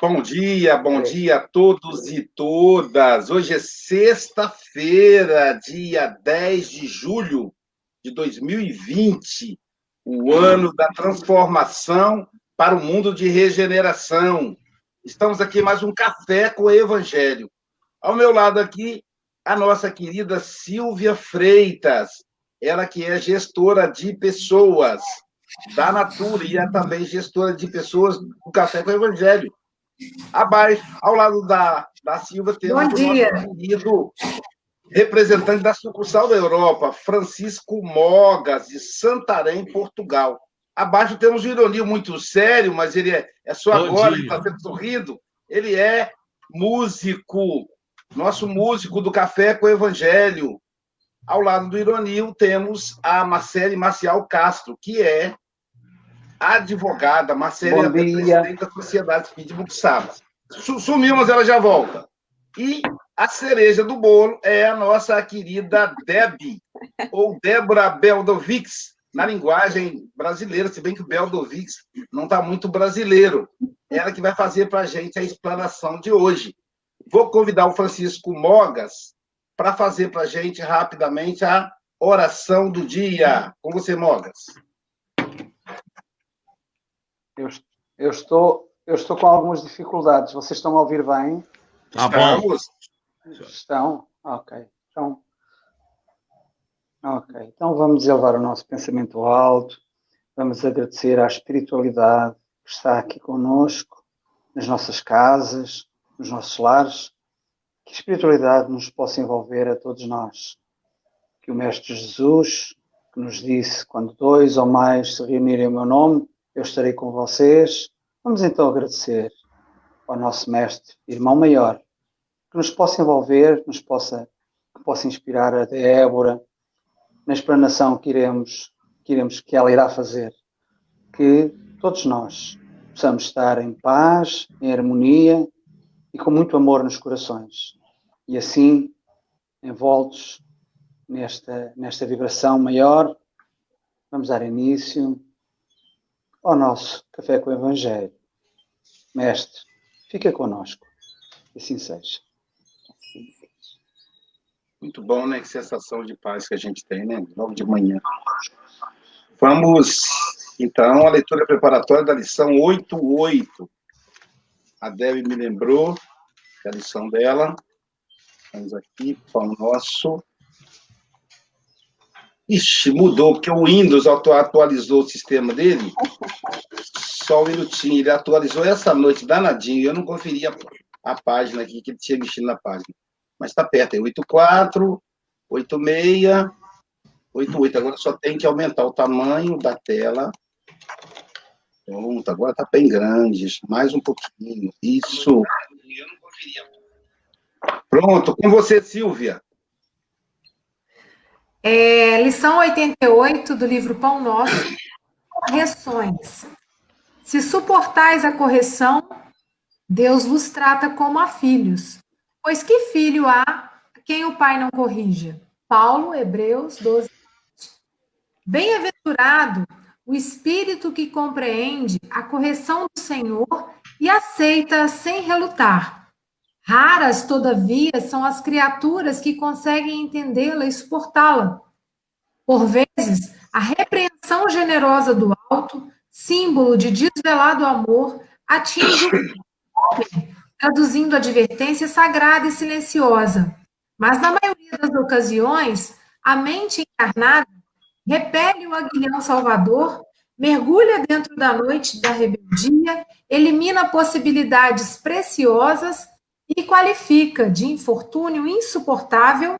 Bom dia, bom dia a todos e todas. Hoje é sexta-feira, dia 10 de julho de 2020, o ano da transformação para o mundo de regeneração. Estamos aqui mais um café com o Evangelho. Ao meu lado aqui, a nossa querida Silvia Freitas, ela que é gestora de pessoas da Natura e é também gestora de pessoas do Café com o Evangelho. Abaixo, ao lado da, da Silva, temos Bom dia. o nosso querido representante da sucursal da Europa, Francisco Mogas, de Santarém, Portugal. Abaixo temos o Ironil muito sério, mas ele é, é só Bom agora, dia. ele está sempre sorrindo. Ele é músico, nosso músico do Café com o Evangelho. Ao lado do Ironil temos a Marcele Marcial Castro, que é advogada. Marcele Bom a dia. presidente da Sociedade Espírita de Muxaba. Su- Sumiu, mas ela já volta. E a cereja do bolo é a nossa querida Debbie, ou Débora Beldovics, na linguagem brasileira, se bem que o Beldovics não está muito brasileiro. Ela que vai fazer para a gente a explanação de hoje. Vou convidar o Francisco Mogas para fazer para a gente rapidamente a oração do dia. Com você, Mogas. Eu, eu estou, eu estou com algumas dificuldades. Vocês estão a ouvir bem? Tá bom. Estamos. Estão? Ok. Então, ok. Então vamos elevar o nosso pensamento alto. Vamos agradecer à espiritualidade que está aqui conosco, nas nossas casas, nos nossos lares. Que a espiritualidade nos possa envolver a todos nós. Que o Mestre Jesus, que nos disse: quando dois ou mais se reunirem em meu nome, eu estarei com vocês. Vamos então agradecer ao nosso Mestre, irmão maior, que nos possa envolver, nos possa, que possa inspirar a Débora na explanação que iremos, que iremos, que ela irá fazer. Que todos nós possamos estar em paz, em harmonia e com muito amor nos corações. E assim, envoltos nesta, nesta vibração maior, vamos dar início ao nosso Café com o Evangelho. Mestre, fica conosco. Assim seja. Muito bom, né? Que sensação de paz que a gente tem, né? Logo de manhã. Vamos, então, à leitura preparatória da lição 88. A Debbie me lembrou da lição dela. Vamos aqui, pão nosso. Ixi, mudou, porque o Windows atu- atualizou o sistema dele. Só um minutinho, ele atualizou essa noite, danadinho. Eu não conferi a, a página aqui, que ele tinha mexido na página. Mas está perto, é 84, 86, 88. Agora só tem que aumentar o tamanho da tela. Pronto, agora está bem grande. Mais um pouquinho. Isso. Pronto, com você, Silvia. É, lição 88 do livro Pão Nosso, correções. Se suportais a correção, Deus vos trata como a filhos. Pois que filho há quem o pai não corrija? Paulo, Hebreus 12. Bem-aventurado o espírito que compreende a correção do Senhor e aceita sem relutar. Raras, todavia, são as criaturas que conseguem entendê-la e suportá-la. Por vezes, a repreensão generosa do alto, símbolo de desvelado amor, atinge o traduzindo advertência sagrada e silenciosa. Mas, na maioria das ocasiões, a mente encarnada repele o aguilhão salvador, mergulha dentro da noite da rebeldia, elimina possibilidades preciosas e qualifica de infortúnio insuportável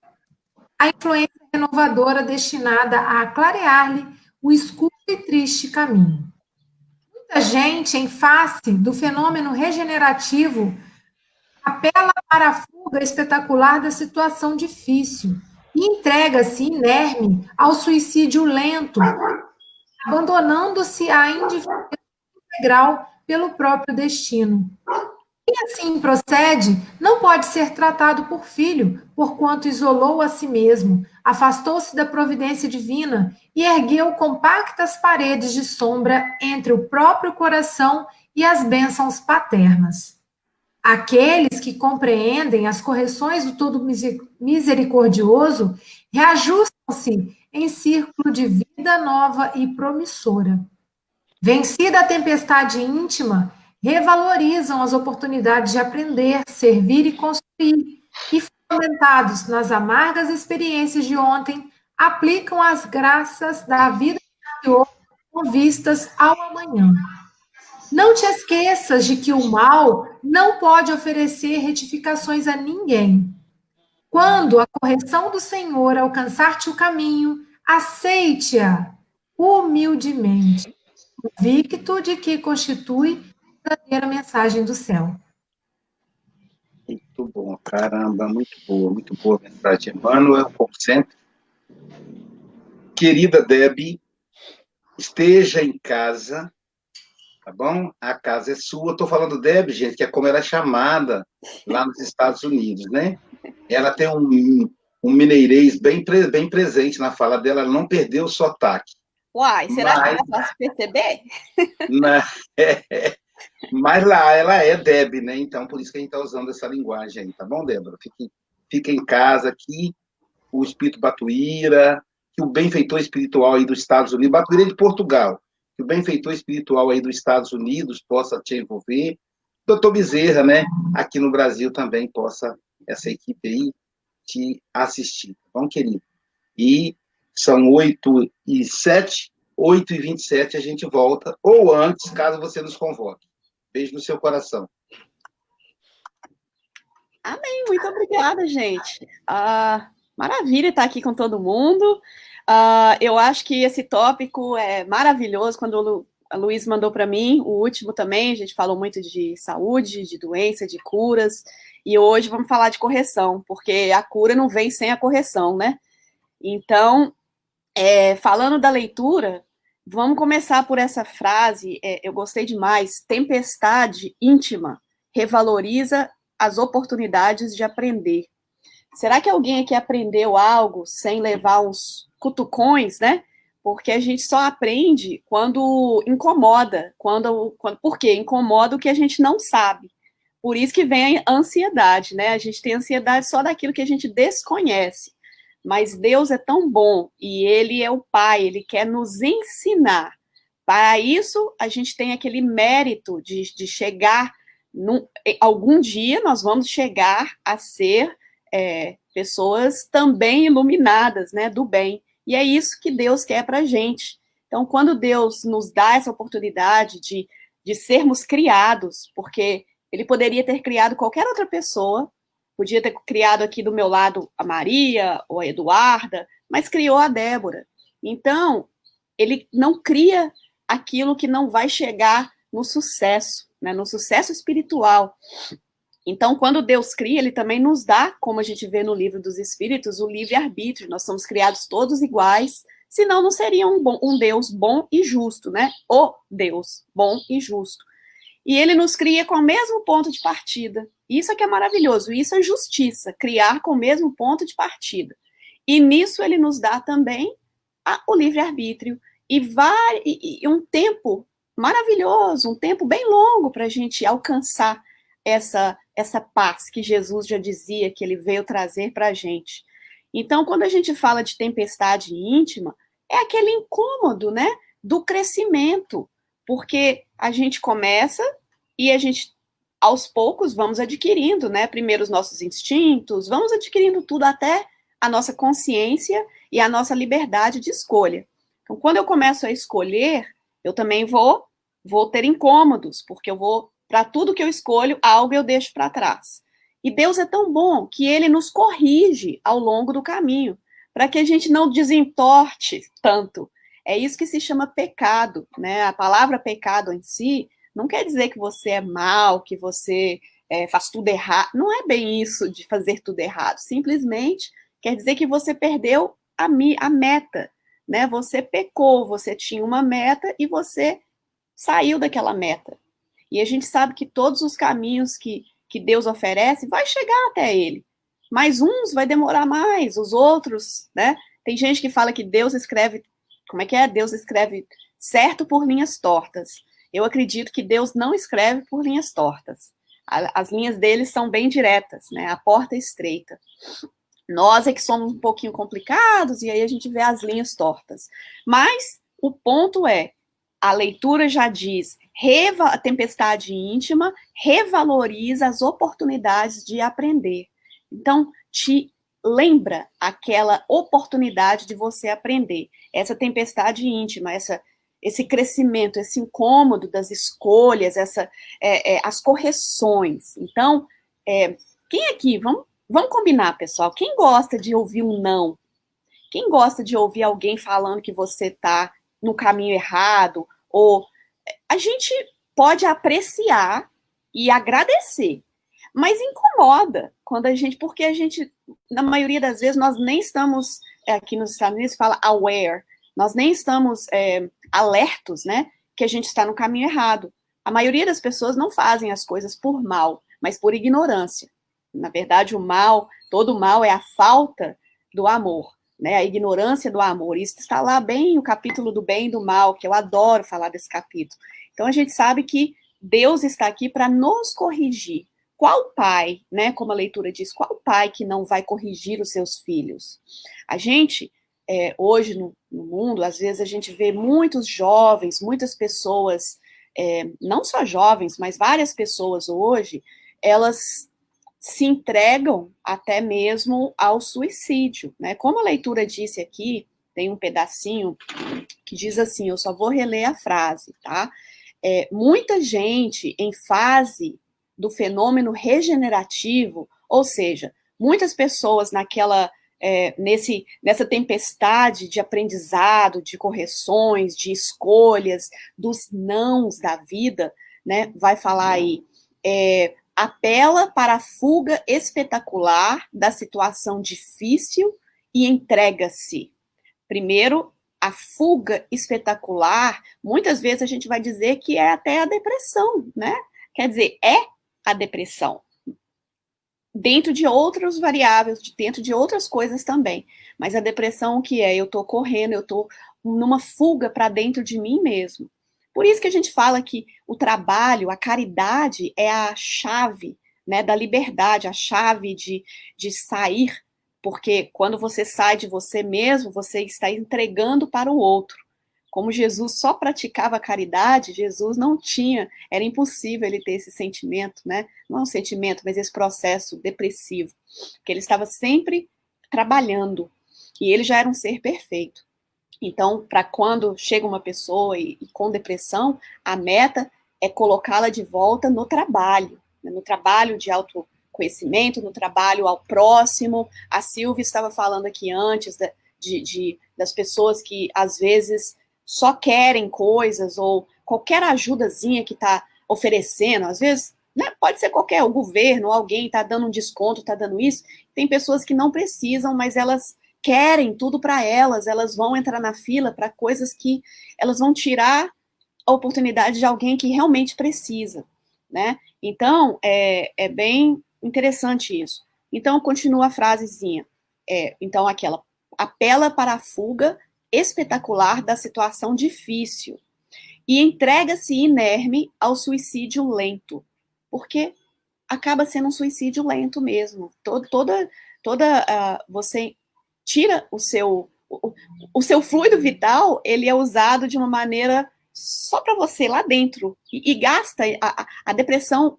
a influência renovadora destinada a clarear-lhe o escuro e triste caminho. Muita gente, em face do fenômeno regenerativo, apela para a fuga espetacular da situação difícil e entrega-se inerme ao suicídio lento, abandonando-se à indiferença integral pelo próprio destino. Quem assim procede não pode ser tratado por filho, porquanto isolou a si mesmo, afastou-se da providência divina e ergueu compactas paredes de sombra entre o próprio coração e as bênçãos paternas. Aqueles que compreendem as correções do Todo Misericordioso reajustam-se em círculo de vida nova e promissora. Vencida a tempestade íntima, revalorizam as oportunidades de aprender, servir e construir, e fundamentados nas amargas experiências de ontem, aplicam as graças da vida interior com vistas ao amanhã. Não te esqueças de que o mal não pode oferecer retificações a ninguém. Quando a correção do Senhor alcançar-te o caminho, aceite-a humildemente, convicto de que constitui verdadeira mensagem do céu. Muito bom, caramba, muito boa, muito boa mensagem. Emmanuel, como sempre. Querida Debbie, esteja em casa, tá bom? A casa é sua. Estou falando Deb, gente, que é como ela é chamada lá nos Estados Unidos, né? Ela tem um, um mineirês bem, bem presente na fala dela, ela não perdeu o sotaque. Uai, será mas, que ela vai perceber? Na, é, mas lá ela é Deb, né? Então, por isso que a gente está usando essa linguagem aí, tá bom, Débora? Fique, fique em casa aqui, o Espírito Batuíra, que o benfeitor espiritual aí dos Estados Unidos, Batuíra é de Portugal, que o benfeitor espiritual aí dos Estados Unidos possa te envolver. Doutor Bezerra, né, aqui no Brasil também possa, essa equipe aí, te assistir, tá bom, querido? E são 8 e 7, 8 e 27 a gente volta, ou antes, caso você nos convoque. Beijo no seu coração. Amém, muito obrigada, gente. Ah, maravilha estar aqui com todo mundo. Uh, eu acho que esse tópico é maravilhoso. Quando o Lu, a Luiz mandou para mim, o último também, a gente falou muito de saúde, de doença, de curas. E hoje vamos falar de correção, porque a cura não vem sem a correção, né? Então, é, falando da leitura, vamos começar por essa frase. É, eu gostei demais. Tempestade íntima revaloriza as oportunidades de aprender. Será que alguém aqui aprendeu algo sem levar uns cutucões, né? Porque a gente só aprende quando incomoda, quando, quando por quê? Incomoda o que a gente não sabe. Por isso que vem a ansiedade, né? A gente tem ansiedade só daquilo que a gente desconhece. Mas Deus é tão bom e Ele é o Pai, Ele quer nos ensinar. Para isso, a gente tem aquele mérito de, de chegar. Num, algum dia nós vamos chegar a ser é, pessoas também iluminadas, né, do bem. E é isso que Deus quer para a gente. Então, quando Deus nos dá essa oportunidade de, de sermos criados, porque Ele poderia ter criado qualquer outra pessoa, podia ter criado aqui do meu lado a Maria ou a Eduarda, mas criou a Débora. Então, Ele não cria aquilo que não vai chegar no sucesso, né, no sucesso espiritual. Então, quando Deus cria, ele também nos dá, como a gente vê no livro dos Espíritos, o livre-arbítrio. Nós somos criados todos iguais, senão não seria um, bom, um Deus bom e justo, né? O Deus bom e justo. E ele nos cria com o mesmo ponto de partida. Isso é que é maravilhoso, isso é justiça, criar com o mesmo ponto de partida. E nisso ele nos dá também a, o livre-arbítrio e, e, e um tempo maravilhoso, um tempo bem longo para a gente alcançar essa essa paz que Jesus já dizia que ele veio trazer para a gente. Então, quando a gente fala de tempestade íntima, é aquele incômodo, né, do crescimento, porque a gente começa e a gente aos poucos vamos adquirindo, né, primeiro os nossos instintos, vamos adquirindo tudo até a nossa consciência e a nossa liberdade de escolha. Então, quando eu começo a escolher, eu também vou vou ter incômodos, porque eu vou para tudo que eu escolho, algo eu deixo para trás. E Deus é tão bom que ele nos corrige ao longo do caminho, para que a gente não desentorte tanto. É isso que se chama pecado, né? A palavra pecado em si não quer dizer que você é mal, que você é, faz tudo errado. Não é bem isso de fazer tudo errado. Simplesmente quer dizer que você perdeu a, a meta, né? Você pecou, você tinha uma meta e você saiu daquela meta. E a gente sabe que todos os caminhos que, que Deus oferece vai chegar até ele. Mas uns vai demorar mais, os outros, né? Tem gente que fala que Deus escreve, como é que é? Deus escreve certo por linhas tortas. Eu acredito que Deus não escreve por linhas tortas. as linhas deles são bem diretas, né? A porta é estreita. Nós é que somos um pouquinho complicados e aí a gente vê as linhas tortas. Mas o ponto é, a leitura já diz, a tempestade íntima revaloriza as oportunidades de aprender. Então, te lembra aquela oportunidade de você aprender. Essa tempestade íntima, essa esse crescimento, esse incômodo das escolhas, essa, é, é, as correções. Então, é, quem aqui, vamos, vamos combinar, pessoal, quem gosta de ouvir um não? Quem gosta de ouvir alguém falando que você está no caminho errado? Ou a gente pode apreciar e agradecer, mas incomoda quando a gente, porque a gente, na maioria das vezes, nós nem estamos, é, aqui nos Estados Unidos fala aware, nós nem estamos é, alertos, né, que a gente está no caminho errado. A maioria das pessoas não fazem as coisas por mal, mas por ignorância. Na verdade, o mal, todo mal é a falta do amor, né? A ignorância do amor. Isso está lá bem o capítulo do bem e do mal, que eu adoro falar desse capítulo. Então a gente sabe que Deus está aqui para nos corrigir. Qual pai, né, como a leitura diz, qual pai que não vai corrigir os seus filhos? A gente é, hoje no, no, mundo, às vezes a gente vê muitos jovens, muitas pessoas, é, não só jovens, mas várias pessoas hoje, elas se entregam até mesmo ao suicídio, né? Como a leitura disse aqui, tem um pedacinho que diz assim, eu só vou reler a frase, tá? É, muita gente em fase do fenômeno regenerativo, ou seja, muitas pessoas naquela é, nesse, nessa tempestade de aprendizado, de correções, de escolhas, dos nãos da vida, né? Vai falar aí, é, apela para a fuga espetacular da situação difícil e entrega-se. Primeiro, a fuga espetacular, muitas vezes a gente vai dizer que é até a depressão, né? Quer dizer, é a depressão dentro de outras variáveis, dentro de outras coisas também. Mas a depressão que é, eu estou correndo, eu estou numa fuga para dentro de mim mesmo. Por isso que a gente fala que o trabalho, a caridade é a chave né, da liberdade, a chave de, de sair, porque quando você sai de você mesmo, você está entregando para o outro. Como Jesus só praticava caridade, Jesus não tinha, era impossível ele ter esse sentimento, né? Não é um sentimento, mas esse processo depressivo, que ele estava sempre trabalhando e ele já era um ser perfeito. Então, para quando chega uma pessoa e, e com depressão, a meta é colocá-la de volta no trabalho, né? no trabalho de autoconhecimento, no trabalho ao próximo. A Silvia estava falando aqui antes de, de, das pessoas que às vezes só querem coisas ou qualquer ajudazinha que está oferecendo, às vezes né, pode ser qualquer, o governo, alguém está dando um desconto, está dando isso. Tem pessoas que não precisam, mas elas querem tudo para elas, elas vão entrar na fila para coisas que elas vão tirar a oportunidade de alguém que realmente precisa, né? Então, é, é bem interessante isso. Então, continua a frasezinha. É, então, aquela apela para a fuga espetacular da situação difícil e entrega-se inerme ao suicídio lento, porque acaba sendo um suicídio lento mesmo. Todo, toda, toda uh, você tira o seu o, o, seu fluido vital, ele é usado de uma maneira só para você lá dentro e, e gasta a, a depressão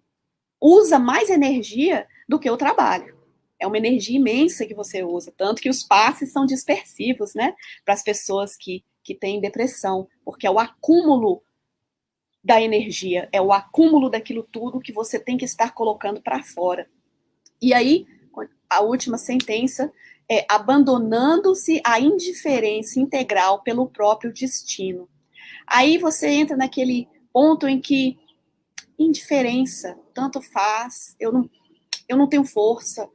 usa mais energia do que o trabalho é uma energia imensa que você usa, tanto que os passes são dispersivos, né, para as pessoas que, que têm depressão, porque é o acúmulo da energia, é o acúmulo daquilo tudo que você tem que estar colocando para fora. E aí, a última sentença é abandonando-se à indiferença integral pelo próprio destino. Aí você entra naquele ponto em que indiferença, tanto faz, eu não, eu não tenho força,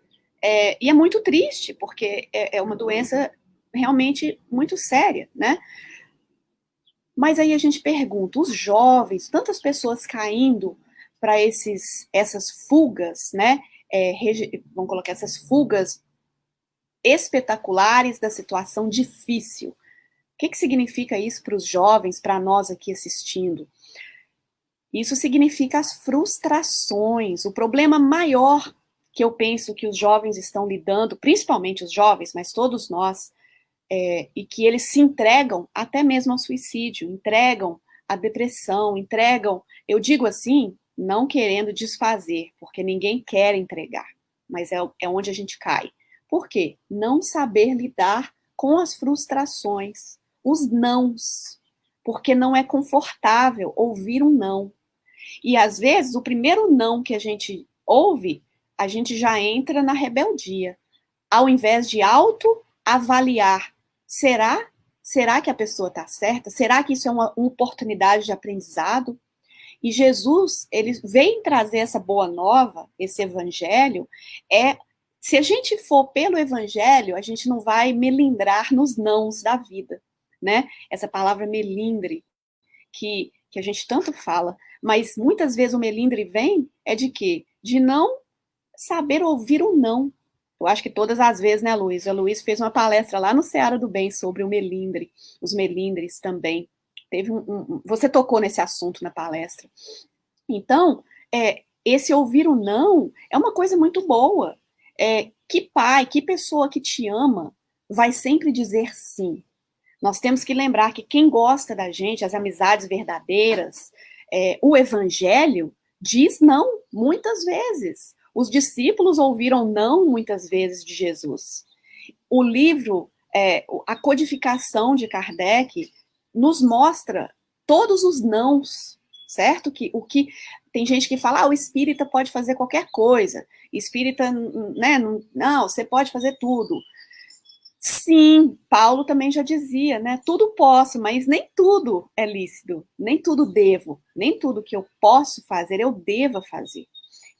é, e é muito triste, porque é, é uma doença realmente muito séria, né? Mas aí a gente pergunta, os jovens, tantas pessoas caindo para esses essas fugas, né? É, vamos colocar essas fugas espetaculares da situação difícil. O que, que significa isso para os jovens, para nós aqui assistindo? Isso significa as frustrações. O problema maior que eu penso que os jovens estão lidando, principalmente os jovens, mas todos nós, é, e que eles se entregam até mesmo ao suicídio, entregam à depressão, entregam, eu digo assim, não querendo desfazer, porque ninguém quer entregar, mas é, é onde a gente cai. Por quê? Não saber lidar com as frustrações, os nãos, porque não é confortável ouvir um não. E às vezes o primeiro não que a gente ouve, a gente já entra na rebeldia. Ao invés de auto-avaliar, será? Será que a pessoa está certa? Será que isso é uma, oportunidade de aprendizado? E Jesus, ele vem trazer essa boa nova, esse evangelho, é se a gente for pelo evangelho, a gente não vai melindrar nos nãos da vida, né? Essa palavra melindre que que a gente tanto fala, mas muitas vezes o melindre vem é de quê? De não saber ouvir o não. Eu acho que todas as vezes, né, Luiz? A Luiz fez uma palestra lá no Seara do Bem sobre o melindre, os melindres também. Teve um, um, você tocou nesse assunto na palestra. Então, é, esse ouvir o não é uma coisa muito boa. É, que pai, que pessoa que te ama vai sempre dizer sim. Nós temos que lembrar que quem gosta da gente, as amizades verdadeiras, é, o evangelho, diz não muitas vezes. Os discípulos ouviram não muitas vezes de Jesus. O livro, é, a codificação de Kardec, nos mostra todos os nãos, certo? Que o que tem gente que fala, ah, o espírita pode fazer qualquer coisa. Espírita, né? Não, você pode fazer tudo. Sim, Paulo também já dizia, né? Tudo posso, mas nem tudo é lícito, nem tudo devo, nem tudo que eu posso fazer eu deva fazer.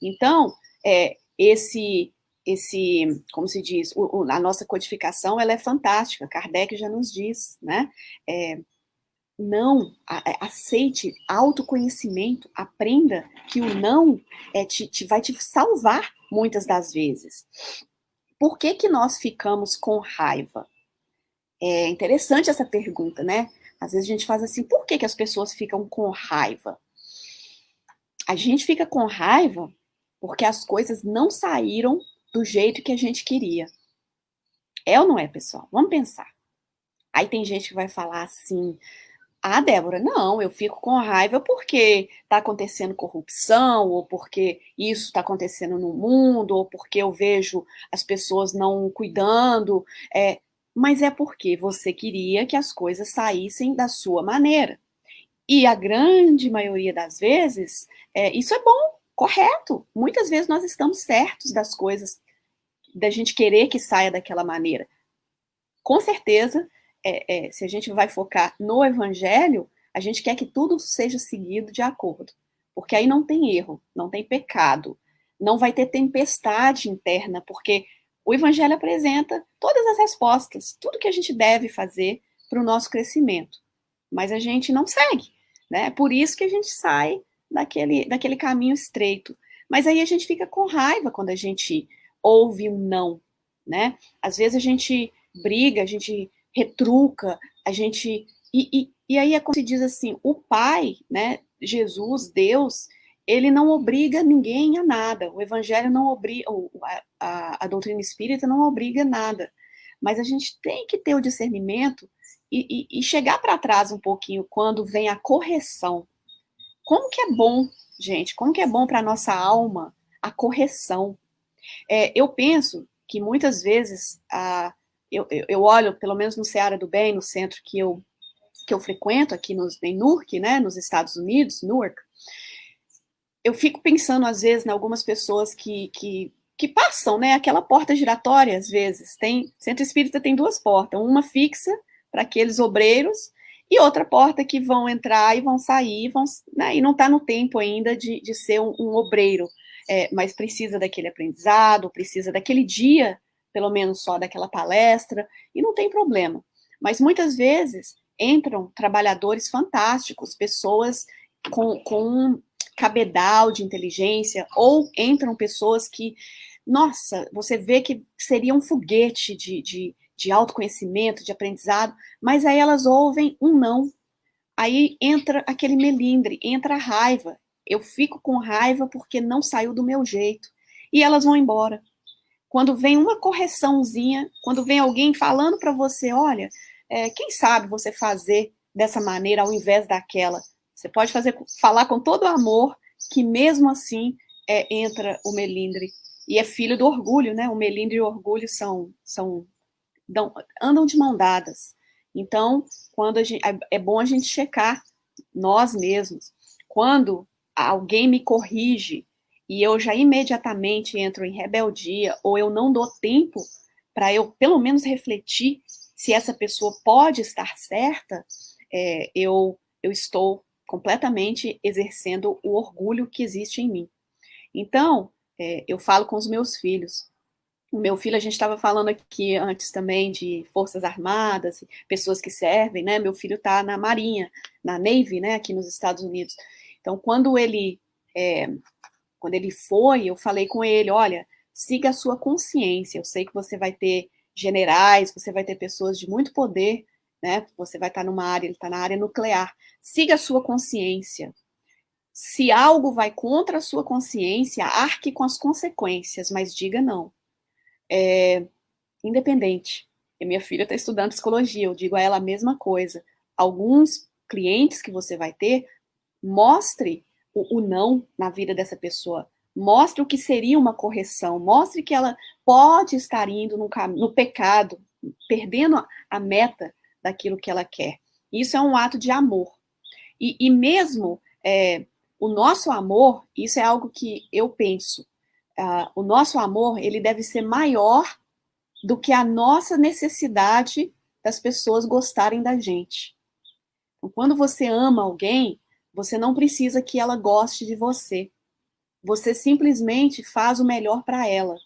Então, é, esse, esse, como se diz, o, o, a nossa codificação ela é fantástica. Kardec já nos diz, né? É, não a, aceite autoconhecimento, aprenda que o não é, te, te, vai te salvar muitas das vezes. Por que, que nós ficamos com raiva? É interessante essa pergunta, né? Às vezes a gente faz assim, por que, que as pessoas ficam com raiva? A gente fica com raiva porque as coisas não saíram do jeito que a gente queria. É ou não é, pessoal? Vamos pensar. Aí tem gente que vai falar assim: ah, Débora, não, eu fico com raiva porque está acontecendo corrupção, ou porque isso está acontecendo no mundo, ou porque eu vejo as pessoas não cuidando. É, mas é porque você queria que as coisas saíssem da sua maneira. E a grande maioria das vezes, é, isso é bom, correto. Muitas vezes nós estamos certos das coisas, da gente querer que saia daquela maneira. Com certeza, é, é, se a gente vai focar no evangelho, a gente quer que tudo seja seguido de acordo. Porque aí não tem erro, não tem pecado, não vai ter tempestade interna, porque o evangelho apresenta todas as respostas, tudo que a gente deve fazer para o nosso crescimento. Mas a gente não segue, né? É por isso que a gente sai daquele, daquele caminho estreito. Mas aí a gente fica com raiva quando a gente ouve um não, né? Às vezes a gente briga, a gente retruca, a gente. E, e, e aí é como se diz assim: o Pai, né, Jesus, Deus, ele não obriga ninguém a nada. O Evangelho não obriga, a, a, a doutrina espírita não obriga nada. Mas a gente tem que ter o discernimento e, e, e chegar para trás um pouquinho quando vem a correção. Como que é bom, gente? Como que é bom para a nossa alma a correção? É, eu penso que muitas vezes a, eu, eu, olho, pelo menos no Seara do Bem, no centro que eu, que eu frequento, aqui nos, em Newark, né, nos Estados Unidos, Newark, eu fico pensando, às vezes, em algumas pessoas que, que, que passam, né, aquela porta giratória, às vezes. Tem, Centro Espírita tem duas portas, uma fixa para aqueles obreiros e outra porta que vão entrar e vão sair, vão, né, e não está no tempo ainda de, de ser um, um obreiro, é, mas precisa daquele aprendizado, precisa daquele dia pelo menos só daquela palestra, e não tem problema. Mas muitas vezes entram trabalhadores fantásticos, pessoas com, com um cabedal de inteligência, ou entram pessoas que, nossa, você vê que seria um foguete de, de, de autoconhecimento, de aprendizado, mas aí elas ouvem um não. aí entra aquele melindre, entra a raiva. Eu fico com raiva porque não saiu do meu jeito. E elas vão embora. Quando vem uma correçãozinha, quando vem alguém falando para você, olha, é, quem sabe você fazer dessa maneira ao invés daquela? Você pode fazer, falar com todo amor, que mesmo assim é, entra o melindre. E é filho do orgulho, né? O melindre e o orgulho são, são dão, andam de mão dadas. Então, quando gente, é, é bom a gente checar nós mesmos. Quando alguém me corrige e eu já imediatamente entro em rebeldia ou eu não dou tempo para eu pelo menos refletir se essa pessoa pode estar certa, é, eu, eu estou completamente exercendo o orgulho que existe em mim. Então, é, eu falo com os meus filhos. Meu filho, a gente estava falando aqui antes também de Forças Armadas, pessoas que servem, né? Meu filho está na Marinha, na Navy, né? Aqui nos Estados Unidos. Então, quando ele, é, quando ele foi, eu falei com ele, olha, siga a sua consciência. Eu sei que você vai ter generais, você vai ter pessoas de muito poder, né? Você vai estar numa área, ele está na área nuclear. Siga a sua consciência. Se algo vai contra a sua consciência, arque com as consequências, mas diga não. É, independente. E minha filha está estudando psicologia, eu digo a ela a mesma coisa. Alguns clientes que você vai ter, mostre o, o não na vida dessa pessoa. Mostre o que seria uma correção. Mostre que ela pode estar indo no, no pecado, perdendo a meta daquilo que ela quer. Isso é um ato de amor. E, e mesmo é, o nosso amor, isso é algo que eu penso, uh, o nosso amor, ele deve ser maior do que a nossa necessidade das pessoas gostarem da gente. Então, quando você ama alguém, você não precisa que ela goste de você. Você simplesmente faz o melhor para ela.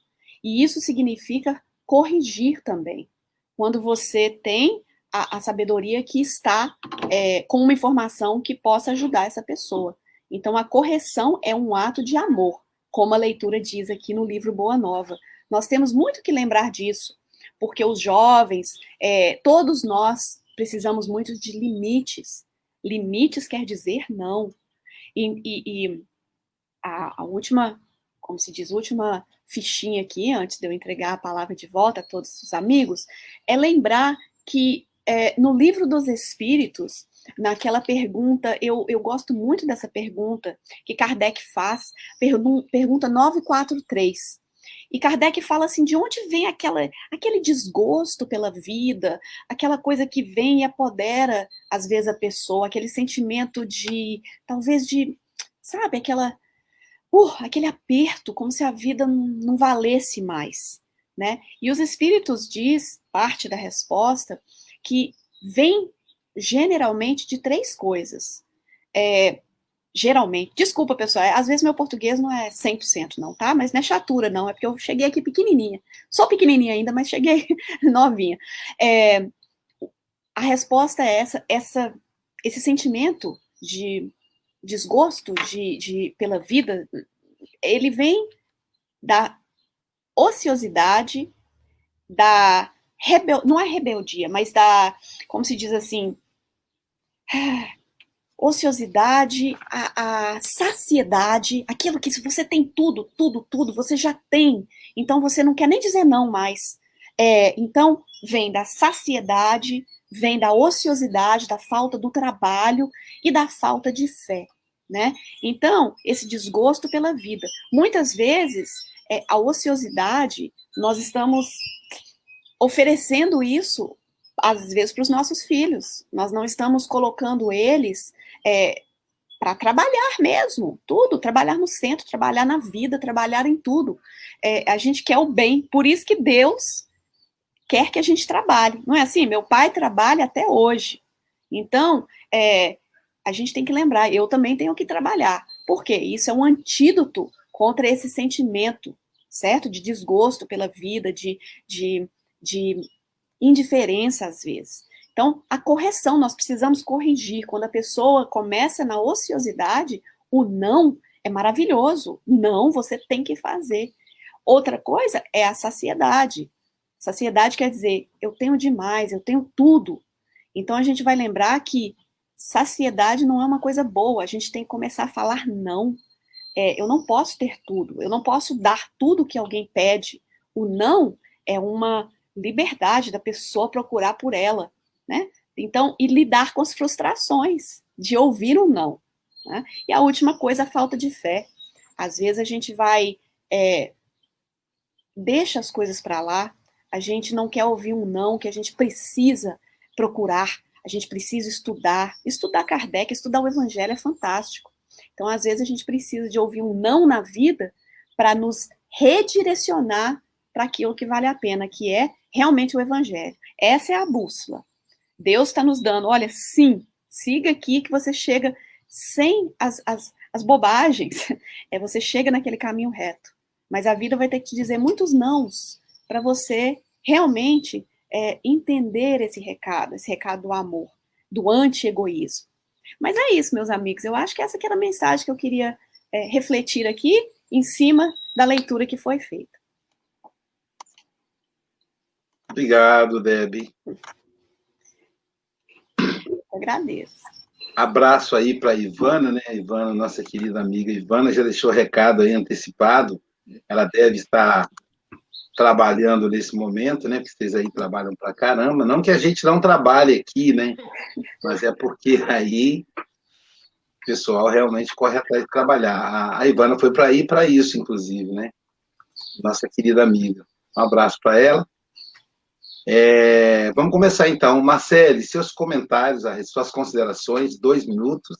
E isso significa corrigir também. Quando você tem a, a sabedoria que está é, com uma informação que possa ajudar essa pessoa. Então, a correção é um ato de amor, como a leitura diz aqui no livro Boa Nova. Nós temos muito que lembrar disso, porque os jovens, é, todos nós, precisamos muito de limites. Limites quer dizer não. E, e, e a, a, última, como se diz, última fichinha aqui, antes de eu entregar a palavra de volta a todos os amigos, é lembrar que é, no livro dos Espíritos, naquela pergunta, eu, eu gosto muito dessa pergunta que Kardec faz, pergun pergunta 943. E Kardec fala assim: de onde vem aquela, aquele desgosto pela vida, aquela coisa que vem e apodera, às vezes, a pessoa, aquele sentimento de, talvez, de, sabe, aquela, uh, aquele aperto, como se a vida não, não valesse mais. Né? E os Espíritos diz, parte da resposta, que vem generalmente de três coisas. É, geralmente, desculpa pessoal, às vezes meu português não é 100% não, tá? Mas não é chatura não, é porque eu cheguei aqui pequenininha. Sou pequenininha ainda, mas cheguei novinha. É, a resposta é essa, essa, esse sentimento de desgosto de, de, pela vida, ele vem da ociosidade, da rebel, não é rebeldia, mas da, como se diz assim, ociosidade, a, a, saciedade, aquilo que se você tem tudo, tudo, tudo, você já tem, então você não quer nem dizer não mais. É, então, vem da saciedade, vem da ociosidade, da falta do trabalho e da falta de fé, né? Então, esse desgosto pela vida. Muitas vezes, é, a ociosidade, nós estamos oferecendo isso, às vezes, para os nossos filhos. Nós não estamos colocando eles é, para trabalhar mesmo, tudo, trabalhar no centro, trabalhar na vida, trabalhar em tudo. É, a gente quer o bem, por isso que Deus quer que a gente trabalhe. Não é assim? Meu pai trabalha até hoje. Então, é, a gente tem que lembrar, eu também tenho que trabalhar. Por quê? Isso é um antídoto contra esse sentimento, certo? De desgosto pela vida, de, de de indiferença às vezes. Então, a correção, nós precisamos corrigir. Quando a pessoa começa na ociosidade, o não é maravilhoso. Não, você tem que fazer. Outra coisa é a saciedade. Saciedade quer dizer, eu tenho demais, eu tenho tudo. Então, a gente vai lembrar que saciedade não é uma coisa boa, a gente tem que começar a falar não. É, eu não posso ter tudo, eu não posso dar tudo que alguém pede. O não é uma liberdade da pessoa procurar por ela, né? Então, e lidar com as frustrações de ouvir um não. Né? E a última coisa, a falta de fé. Às vezes a gente vai, é, deixa as coisas para lá, a gente não quer ouvir um não, que a gente precisa procurar, a gente precisa estudar. Estudar Kardec, estudar o Evangelho é fantástico. Então, às vezes, a gente precisa de ouvir um não na vida para nos redirecionar para aquilo que vale a pena, que é realmente o Evangelho. Essa é a bússola. Deus está nos dando, olha, sim, siga aqui que você chega sem as, as, as bobagens, é você chega naquele caminho reto. Mas a vida vai ter que te dizer muitos nãos para você realmente é, entender esse recado, esse recado do amor, do anti-egoísmo. Mas é isso, meus amigos. Eu acho que essa que era a mensagem que eu queria é, refletir aqui em cima da leitura que foi feita. Obrigado, Debbie. agradeço. Abraço aí para Ivana, né? Ivana, nossa querida amiga Ivana, já deixou recado aí antecipado. Ela deve estar trabalhando nesse momento, né? Porque vocês aí trabalham para caramba. Não que a gente não trabalhe aqui, né? Mas é porque aí o pessoal realmente corre atrás de trabalhar. A Ivana foi para ir para isso, inclusive, né? Nossa querida amiga. Um abraço para ela. É, vamos começar então. Marcele, seus comentários, suas considerações, dois minutos.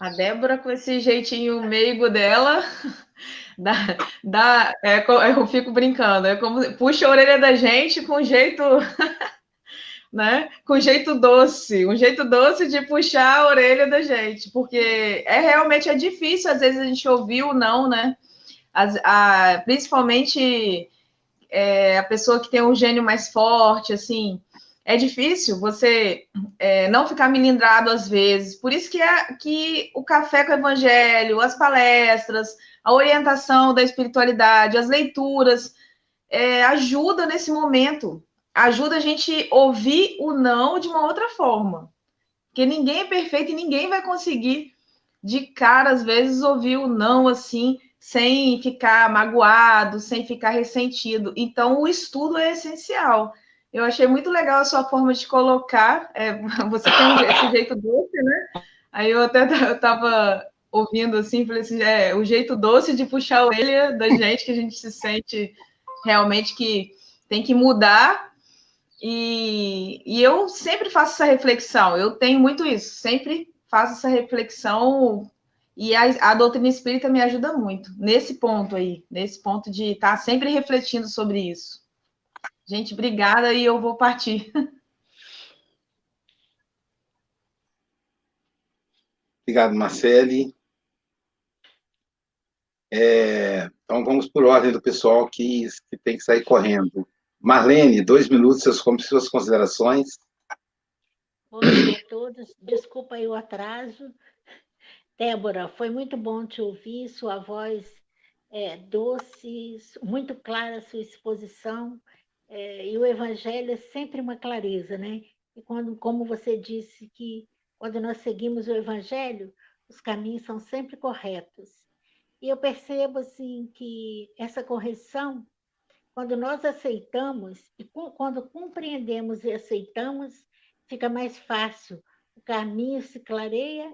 A Débora, com esse jeitinho meigo dela, dá, dá, é, eu fico brincando, é como puxa a orelha da gente com jeito, né? Com jeito doce, um jeito doce de puxar a orelha da gente, porque é realmente é difícil às vezes a gente ouvir o não, né? As, a, principalmente é, a pessoa que tem um gênio mais forte, assim, é difícil você é, não ficar melindrado às vezes. Por isso que, é, que o café com o evangelho, as palestras, a orientação da espiritualidade, as leituras, é, ajuda nesse momento. Ajuda a gente ouvir o não de uma outra forma. Porque ninguém é perfeito e ninguém vai conseguir, de cara, às vezes, ouvir o não assim, sem ficar magoado, sem ficar ressentido. Então, o estudo é essencial. Eu achei muito legal a sua forma de colocar. É, você tem esse jeito doce, né? Aí eu até estava ouvindo assim, falei assim, é o jeito doce de puxar a orelha da gente, que a gente se sente realmente que tem que mudar. E, e eu sempre faço essa reflexão, eu tenho muito isso, sempre faço essa reflexão e a, a, doutrina espírita me ajuda muito nesse ponto aí, nesse ponto de estar sempre refletindo sobre isso. Gente, obrigada e eu vou partir. Obrigado, Marcele. É, então vamos por ordem do pessoal que, que tem que sair correndo. Marlene, dois minutos, suas, suas considerações. Bom dia a todos. Desculpa aí o atraso. Débora, foi muito bom te ouvir, sua voz é, doce, muito clara sua exposição, é, e o evangelho é sempre uma clareza, né? E quando, como você disse que quando nós seguimos o evangelho, os caminhos são sempre corretos. E eu percebo assim que essa correção, quando nós aceitamos e quando compreendemos e aceitamos, fica mais fácil. O caminho se clareia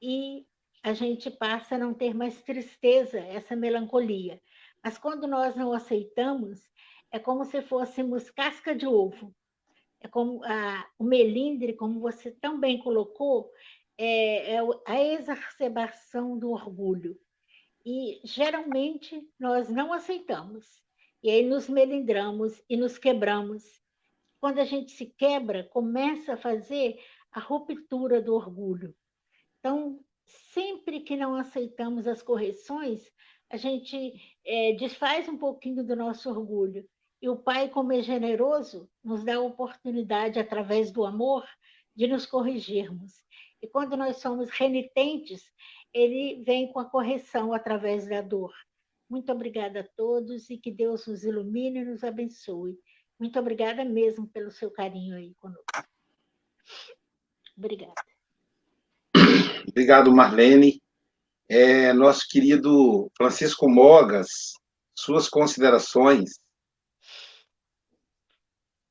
e a gente passa a não ter mais tristeza, essa melancolia. Mas quando nós não aceitamos, é como se fôssemos casca de ovo. É como a, o melindre, como você tão bem colocou, é, é a exacerbação do orgulho. E geralmente nós não aceitamos. E aí nos melindramos e nos quebramos. Quando a gente se quebra, começa a fazer a ruptura do orgulho. Então, sempre que não aceitamos as correções, a gente é, desfaz um pouquinho do nosso orgulho. E o Pai, como é generoso, nos dá a oportunidade, através do amor, de nos corrigirmos. E quando nós somos renitentes, ele vem com a correção através da dor. Muito obrigada a todos e que Deus nos ilumine e nos abençoe. Muito obrigada mesmo pelo seu carinho aí conosco. Obrigada. Obrigado, Marlene. É, nosso querido Francisco Mogas, suas considerações.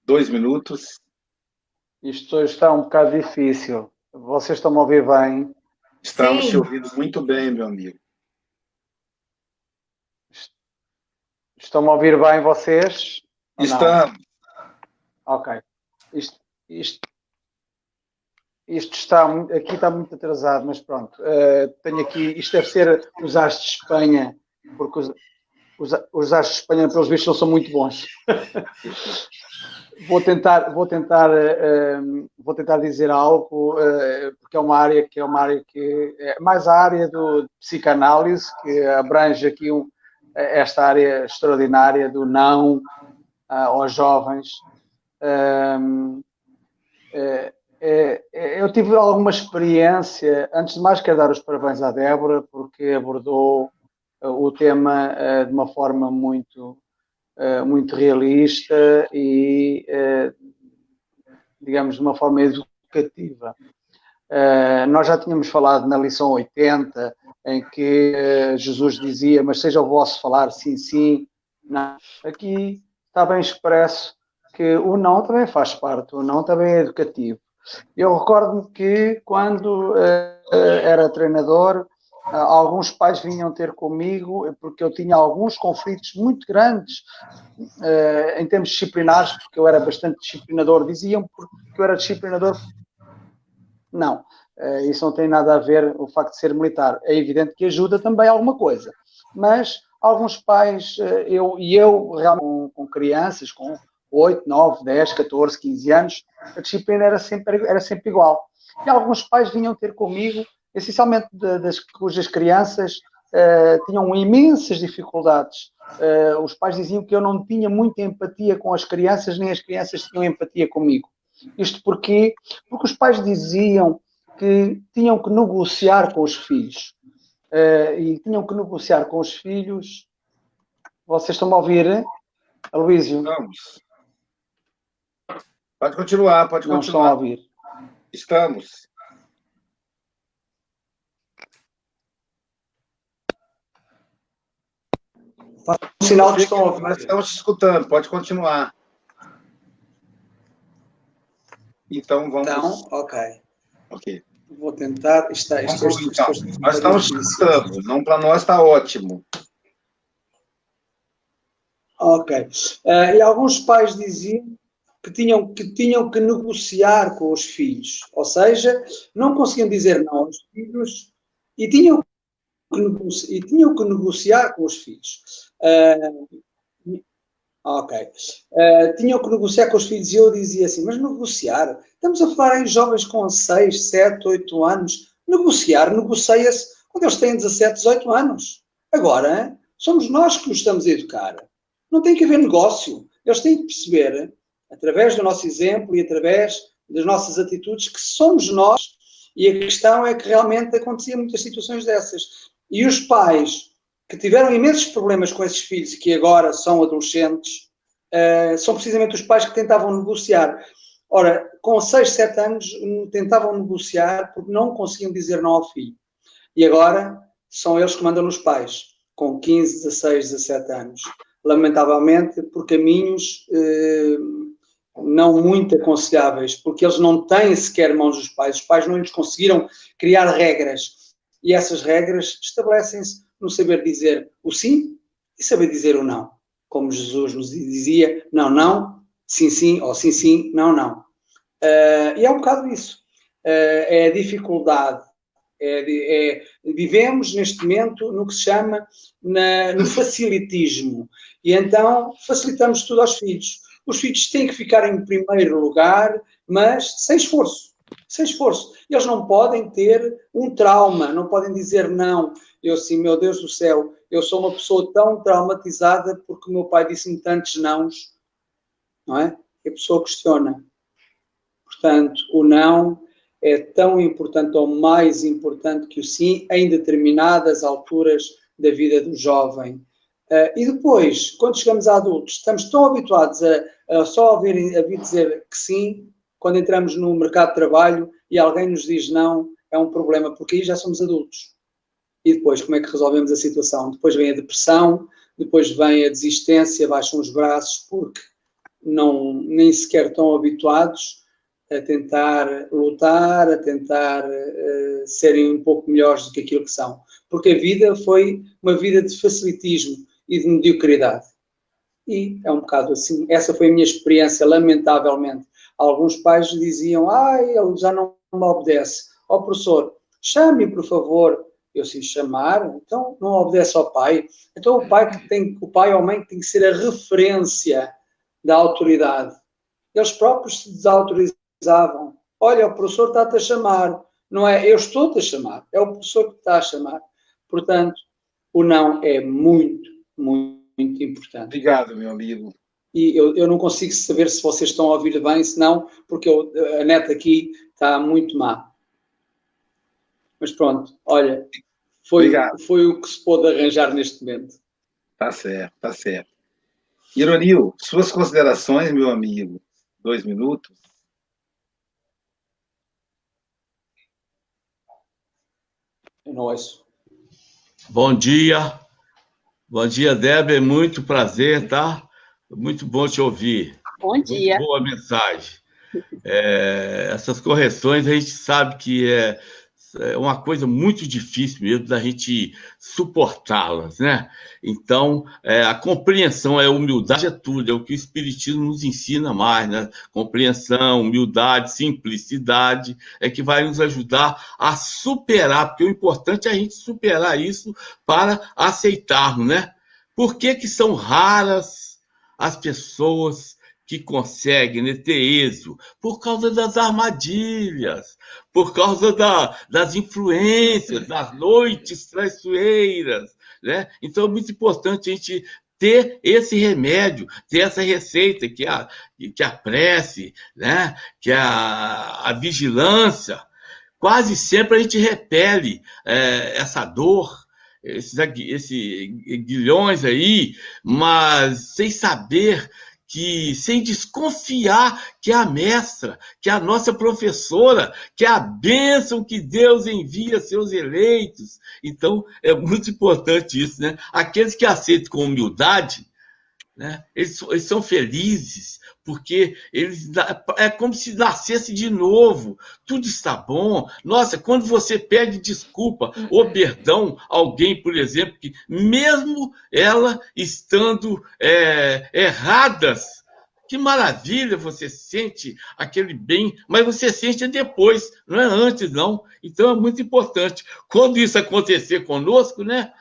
Dois minutos. Isto está um bocado difícil. Vocês estão a ouvir bem? Estamos Sim. te ouvindo muito bem, meu amigo. Estão a ouvir bem vocês? Estamos. Ok. Isto, isto, isto está aqui está muito atrasado, mas pronto. Uh, tenho aqui, isto deve ser os As de Espanha, porque os, os, os de Espanha, pelos vistos, não são muito bons. vou tentar, vou tentar, uh, vou tentar dizer algo, uh, porque é uma área que é uma área que é mais a área do psicanálise, que abrange aqui um, esta área extraordinária do não uh, aos jovens. É, é, eu tive alguma experiência, antes de mais quero dar os parabéns à Débora, porque abordou o tema de uma forma muito eh, muito realista e, uh, digamos, de uma forma educativa. Uh, nós já tínhamos falado na lição 80, em que Jesus dizia: Mas seja o vosso falar sim, sim. Não. Aqui está bem expresso que o não também faz parte, o não também é educativo. Eu recordo-me que quando era treinador, ah, alguns pais vinham ter comigo porque eu tinha alguns conflitos muito grandes uh, em termos disciplinares, porque eu era bastante disciplinador. Diziam que eu era disciplinador. Não, uh, isso não tem nada a ver o facto de ser militar. É evidente que ajuda também alguma coisa, mas alguns pais, uh, eu e eu, realmente, com, com crianças, com 8, 9, 10, 14, 15 anos, a disciplina era sempre, era sempre igual. E alguns pais vinham ter comigo essencialmente das cujas crianças uh, tinham imensas dificuldades. Uh, os pais diziam que eu não tinha muita empatia com as crianças, nem as crianças tinham empatia comigo. Isto porque, porque os pais diziam que tinham que negociar com os filhos. Uh, e tinham que negociar com os filhos. Vocês estão a ouvir, Aloísio? Estamos. Pode continuar, pode não continuar. Não ouvir. Estamos. Faz um sinal que estão ouvindo. Nós estamos te escutando, pode continuar. Então vamos. Então, ok. Ok. Vou tentar. Está, está, está, então. Nós estamos te escutando, não para nós está ótimo. Ok. Uh, e alguns pais diziam que tinham, que tinham que negociar com os filhos, ou seja, não conseguiam dizer não aos filhos e tinham que, e tinham que negociar com os filhos. Uh, ok. Uh, tinham que negociar com os filhos e eu dizia assim, mas negociar? Estamos a falar em jovens com 6, 7, 8 anos. Negociar, negocia-se quando eles têm 17, 18 anos. Agora, somos nós que os estamos a educar. Não tem que haver negócio. Eles têm que perceber, através do nosso exemplo e através das nossas atitudes, que somos nós. E a questão é que realmente aconteciam muitas situações dessas. E os pais que tiveram imensos problemas com esses filhos e que agora são adolescentes, uh, são precisamente os pais que tentavam negociar. Ora, com 6, 7 anos tentavam negociar porque não conseguiam dizer não ao filho. E agora são eles que mandam nos pais, com 15, 16, 17 anos. Lamentavelmente, por caminhos eh, não muito aconselháveis, porque eles não têm sequer mãos dos pais. Os pais não lhes conseguiram criar regras e essas regras estabelecem-se no saber dizer o sim e saber dizer o não. Como Jesus nos dizia, não, não, sim, sim, ou sim, sim, não, não. Uh, e é um bocado isso. Uh, é a dificuldade. É, é, vivemos neste momento no que se chama na, no facilitismo. E então facilitamos tudo aos filhos. Os filhos têm que ficar em primeiro lugar, mas sem esforço sem esforço. Eles não podem ter um trauma, não podem dizer não. Eu assim, meu Deus do céu, eu sou uma pessoa tão traumatizada porque o meu pai disse-me tantos nãos, não é? E a pessoa questiona. Portanto, o não é tão importante ou mais importante que o sim em determinadas alturas da vida do jovem. Uh, e depois, quando chegamos a adultos, estamos tão habituados a, a só ouvir, a dizer que sim, quando entramos no mercado de trabalho e alguém nos diz não, é um problema, porque aí já somos adultos. E depois, como é que resolvemos a situação? Depois vem a depressão, depois vem a desistência, baixam os braços, porque não, nem sequer estão habituados a tentar lutar, a tentar uh, serem um pouco melhores do que aquilo que são. Porque a vida foi uma vida de facilitismo e de mediocridade. E é um bocado assim. Essa foi a minha experiência, lamentavelmente. Alguns pais diziam: ai, ele já não me obedece. Ó oh, professor, chame por favor. Eu sim chamar, então não obedece ao pai. Então o pai que tem, o pai ou a mãe tem que ser a referência da autoridade. Eles próprios se desautorizavam. Olha, o professor está-te a chamar. Não é eu estou-te a chamar, é o professor que está a chamar. Portanto, o não é muito muito, muito importante. Obrigado, meu amigo. E eu, eu não consigo saber se vocês estão a ouvir bem, se não, porque eu, a net aqui está muito má. Mas pronto, olha, foi, foi o que se pôde arranjar neste momento. Tá certo, tá certo. Ironil, suas considerações, meu amigo. Dois minutos. É nóis. Bom dia, Bom dia, Débora. É muito prazer, tá? Muito bom te ouvir. Bom dia. Muito boa mensagem. É, essas correções a gente sabe que é, é uma coisa muito difícil mesmo da gente suportá-las, né? Então, é, a compreensão, a humildade é tudo, é o que o Espiritismo nos ensina mais, né? Compreensão, humildade, simplicidade, é que vai nos ajudar a superar, porque o importante é a gente superar isso para aceitarmos, né? Por que, que são raras as pessoas que conseguem né, ter êxito por causa das armadilhas, por causa da, das influências, das noites traiçoeiras. Né? Então é muito importante a gente ter esse remédio, ter essa receita, que a, que a prece, né? que a, a vigilância. Quase sempre a gente repele é, essa dor, esses, esses guilhões aí, mas sem saber que sem desconfiar que é a mestra, que é a nossa professora, que é a bênção que Deus envia a seus eleitos. Então, é muito importante isso, né? Aqueles que aceitam com humildade, né? Eles, eles são felizes, porque eles é como se nascesse de novo. Tudo está bom. Nossa, quando você pede desculpa ou perdão a alguém, por exemplo, que mesmo ela estando é, erradas, que maravilha você sente aquele bem, mas você sente depois, não é antes, não. Então é muito importante. Quando isso acontecer conosco, né?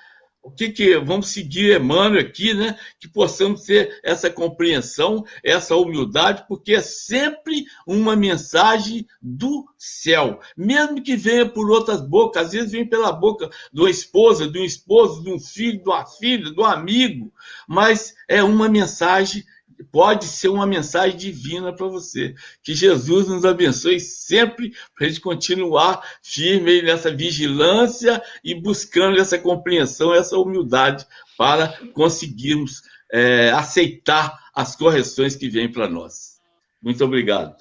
O que, que vamos seguir Emmanuel aqui, né? Que possamos ter essa compreensão, essa humildade, porque é sempre uma mensagem do céu, mesmo que venha por outras bocas, às vezes vem pela boca de uma esposa, de um esposo, de um filho, de uma filha, de um amigo, mas é uma mensagem pode ser uma mensagem divina para você. Que Jesus nos abençoe sempre para a gente continuar firme nessa vigilância e buscando essa compreensão, essa humildade para conseguirmos é, aceitar as correções que vêm para nós. Muito obrigado.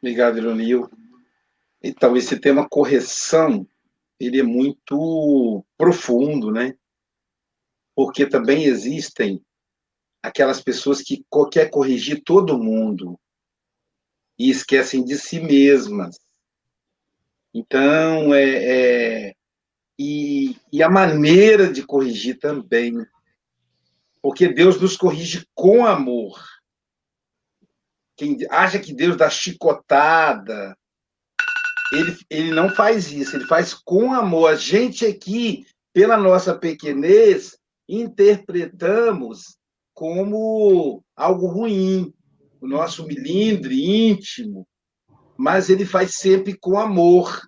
Obrigado, Ironil. Então, esse tema correção, ele é muito profundo, né? Porque também existem aquelas pessoas que quer corrigir todo mundo e esquecem de si mesmas. Então, é, é e, e a maneira de corrigir também, porque Deus nos corrige com amor. Quem acha que Deus dá chicotada, ele, ele não faz isso, ele faz com amor. A gente aqui, pela nossa pequenez, interpretamos como algo ruim, o nosso milindre íntimo, mas ele faz sempre com amor.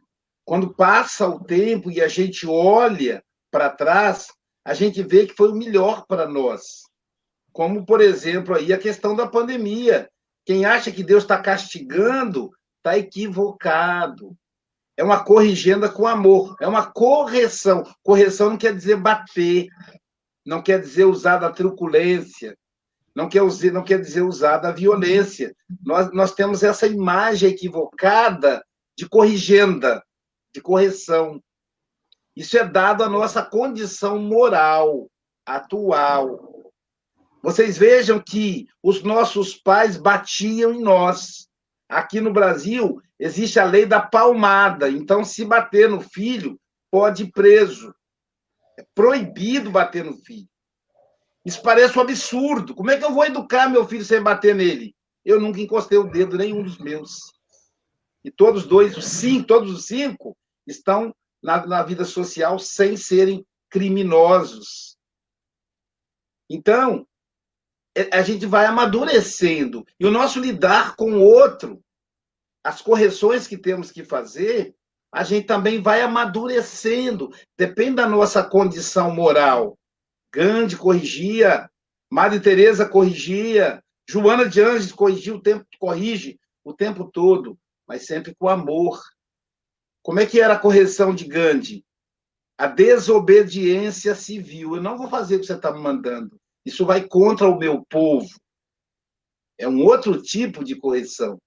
Quando passa o tempo e a gente olha para trás, a gente vê que foi o melhor para nós. Como, por exemplo, aí a questão da pandemia. Quem acha que Deus está castigando está equivocado. É uma corrigenda com amor, é uma correção. Correção não quer dizer bater, não quer dizer usar da truculência, não quer, dizer, não quer dizer usar da violência. Nós, nós temos essa imagem equivocada de corrigenda, de correção. Isso é dado à nossa condição moral atual. Vocês vejam que os nossos pais batiam em nós. Aqui no Brasil, existe a lei da palmada. Então, se bater no filho, pode ir preso. É proibido bater no filho. Isso parece um absurdo. Como é que eu vou educar meu filho sem bater nele? Eu nunca encostei o dedo nenhum dos meus. E todos dois, cinco, todos os cinco, estão na, na vida social sem serem criminosos. Então, é, a gente vai amadurecendo. E o nosso lidar com o outro, as correções que temos que fazer, a gente também vai amadurecendo. Depende da nossa condição moral. Gandhi corrigia, Madre Teresa corrigia, Joana de Anjos corrigia o tempo, corrige o tempo todo, mas sempre com amor. Como é que era a correção de Gandhi? A desobediência civil. Eu não vou fazer o que você está me mandando. Isso vai contra o meu povo. É um outro tipo de correção.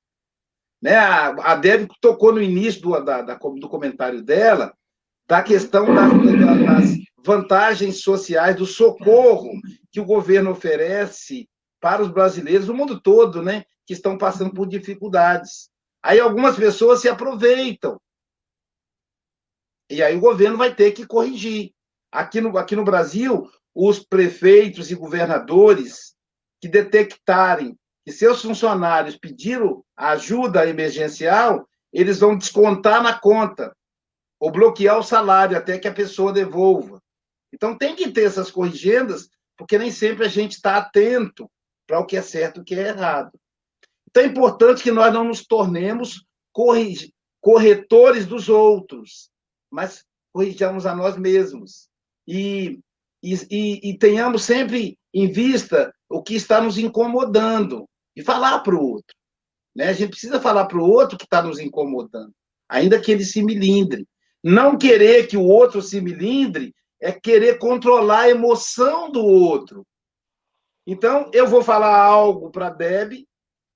Né? A, a tocou no início do, da, da, do comentário dela da questão da, das vantagens sociais, do socorro que o governo oferece para os brasileiros, o mundo todo, né, que estão passando por dificuldades. Aí algumas pessoas se aproveitam. E aí o governo vai ter que corrigir. Aqui no, aqui no Brasil, os prefeitos e governadores que detectarem que seus funcionários pediram ajuda emergencial, eles vão descontar na conta ou bloquear o salário até que a pessoa devolva. Então tem que ter essas corrigendas, porque nem sempre a gente está atento para o que é certo e o que é errado. Então é importante que nós não nos tornemos corretores dos outros, mas corrijamos a nós mesmos. E e, e, e tenhamos sempre em vista o que está nos incomodando e falar para o outro. Né? A gente precisa falar para o outro que está nos incomodando, ainda que ele se milindre. Não querer que o outro se milindre é querer controlar a emoção do outro. Então, eu vou falar algo para a Deb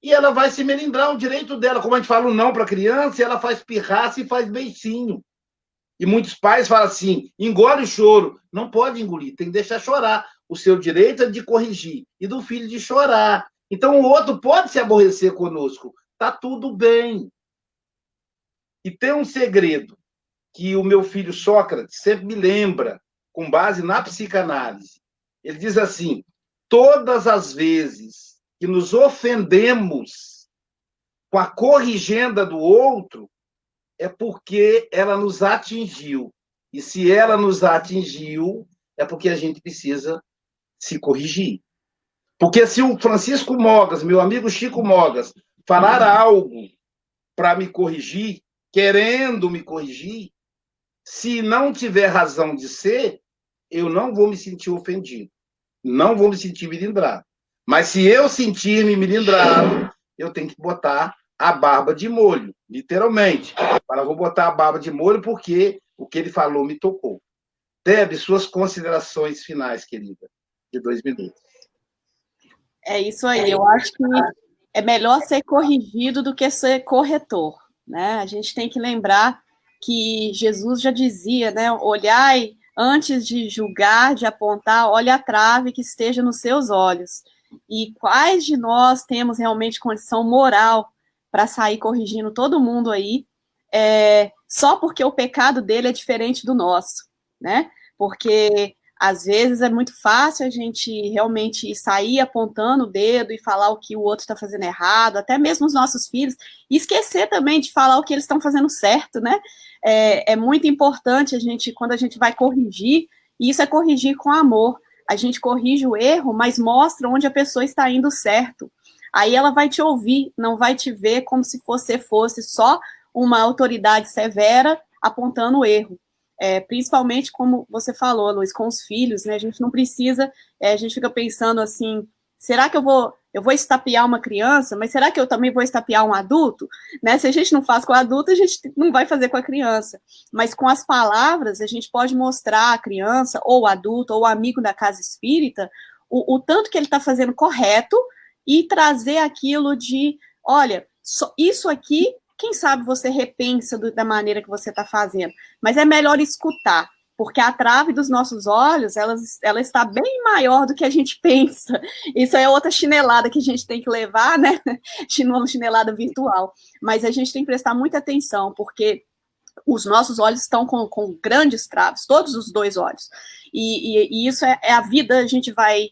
e ela vai se melindrar, o direito dela. Como a gente fala um não para a criança, ela faz pirraça e faz beicinho. E muitos pais falam assim: engole o choro. Não pode engolir, tem que deixar chorar. O seu direito é de corrigir e do filho de chorar. Então o outro pode se aborrecer conosco. Tá tudo bem. E tem um segredo que o meu filho Sócrates sempre me lembra, com base na psicanálise. Ele diz assim: todas as vezes que nos ofendemos com a corrigenda do outro, é porque ela nos atingiu. E se ela nos atingiu, é porque a gente precisa se corrigir. Porque se o Francisco Mogas, meu amigo Chico Mogas, falar algo para me corrigir, querendo me corrigir, se não tiver razão de ser, eu não vou me sentir ofendido. Não vou me sentir milindrado. Mas se eu sentir-me milindrado, eu tenho que botar a barba de molho, literalmente. Para vou botar a barba de molho porque o que ele falou me tocou. Deb, suas considerações finais, querida, de dois minutos. É isso aí. Eu acho que é melhor ser corrigido do que ser corretor, né? A gente tem que lembrar que Jesus já dizia, né? Olhai antes de julgar, de apontar, olhe a trave que esteja nos seus olhos. E quais de nós temos realmente condição moral para sair corrigindo todo mundo aí, é, só porque o pecado dele é diferente do nosso, né? Porque às vezes é muito fácil a gente realmente sair apontando o dedo e falar o que o outro está fazendo errado, até mesmo os nossos filhos, e esquecer também de falar o que eles estão fazendo certo, né? É, é muito importante a gente, quando a gente vai corrigir, e isso é corrigir com amor. A gente corrige o erro, mas mostra onde a pessoa está indo certo. Aí ela vai te ouvir, não vai te ver como se você fosse só uma autoridade severa apontando o erro. É, principalmente como você falou, Luiz, com os filhos, né? A gente não precisa, é, a gente fica pensando assim, será que eu vou eu vou estapear uma criança, mas será que eu também vou estapear um adulto? Né? Se a gente não faz com o adulto, a gente não vai fazer com a criança. Mas com as palavras, a gente pode mostrar à criança, ou o adulto, ou o amigo da casa espírita, o, o tanto que ele está fazendo correto e trazer aquilo de, olha, isso aqui, quem sabe você repensa do, da maneira que você está fazendo, mas é melhor escutar porque a trave dos nossos olhos, ela, ela está bem maior do que a gente pensa. Isso é outra chinelada que a gente tem que levar, né? Chinelada virtual. Mas a gente tem que prestar muita atenção, porque os nossos olhos estão com, com grandes traves, todos os dois olhos. E, e, e isso é, é, a vida, a gente vai.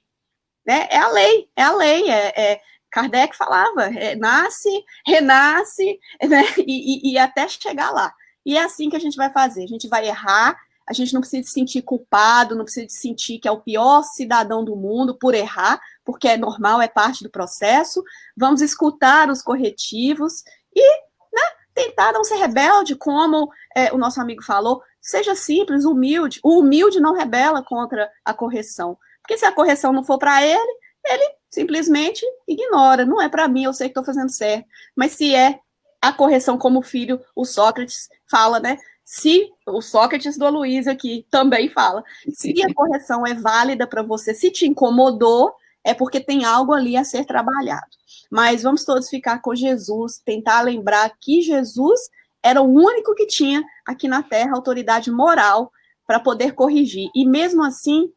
Né? É a lei, é a lei. É, é Kardec falava: é, nasce, renasce, né? E, e até chegar lá. E é assim que a gente vai fazer. A gente vai errar, a gente não precisa se sentir culpado, não precisa se sentir que é o pior cidadão do mundo por errar, porque é normal, é parte do processo. Vamos escutar os corretivos e né, tentar não ser rebelde, como é, o nosso amigo falou. Seja simples, humilde. O humilde não rebela contra a correção. Porque se a correção não for para ele, ele simplesmente ignora. Não é para mim, eu sei que estou fazendo certo. Mas se é a correção como filho, o Sócrates fala, né? Se o Sócrates do Aloysio aqui também fala, se a correção é válida para você, se te incomodou, é porque tem algo ali a ser trabalhado. Mas vamos todos ficar com Jesus, tentar lembrar que Jesus era o único que tinha aqui na Terra autoridade moral para poder corrigir. E mesmo assim,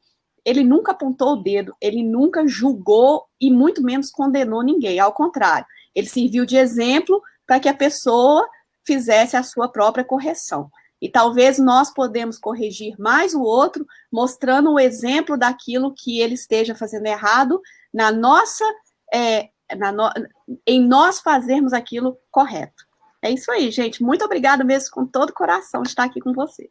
ele nunca apontou o dedo, ele nunca julgou e muito menos condenou ninguém. Ao contrário, ele serviu de exemplo para que a pessoa fizesse a sua própria correção. E talvez nós podemos corrigir mais o outro, mostrando o exemplo daquilo que ele esteja fazendo errado na nossa, é, na no, em nós fazermos aquilo correto. É isso aí, gente. Muito obrigada mesmo, com todo o coração, de estar aqui com vocês.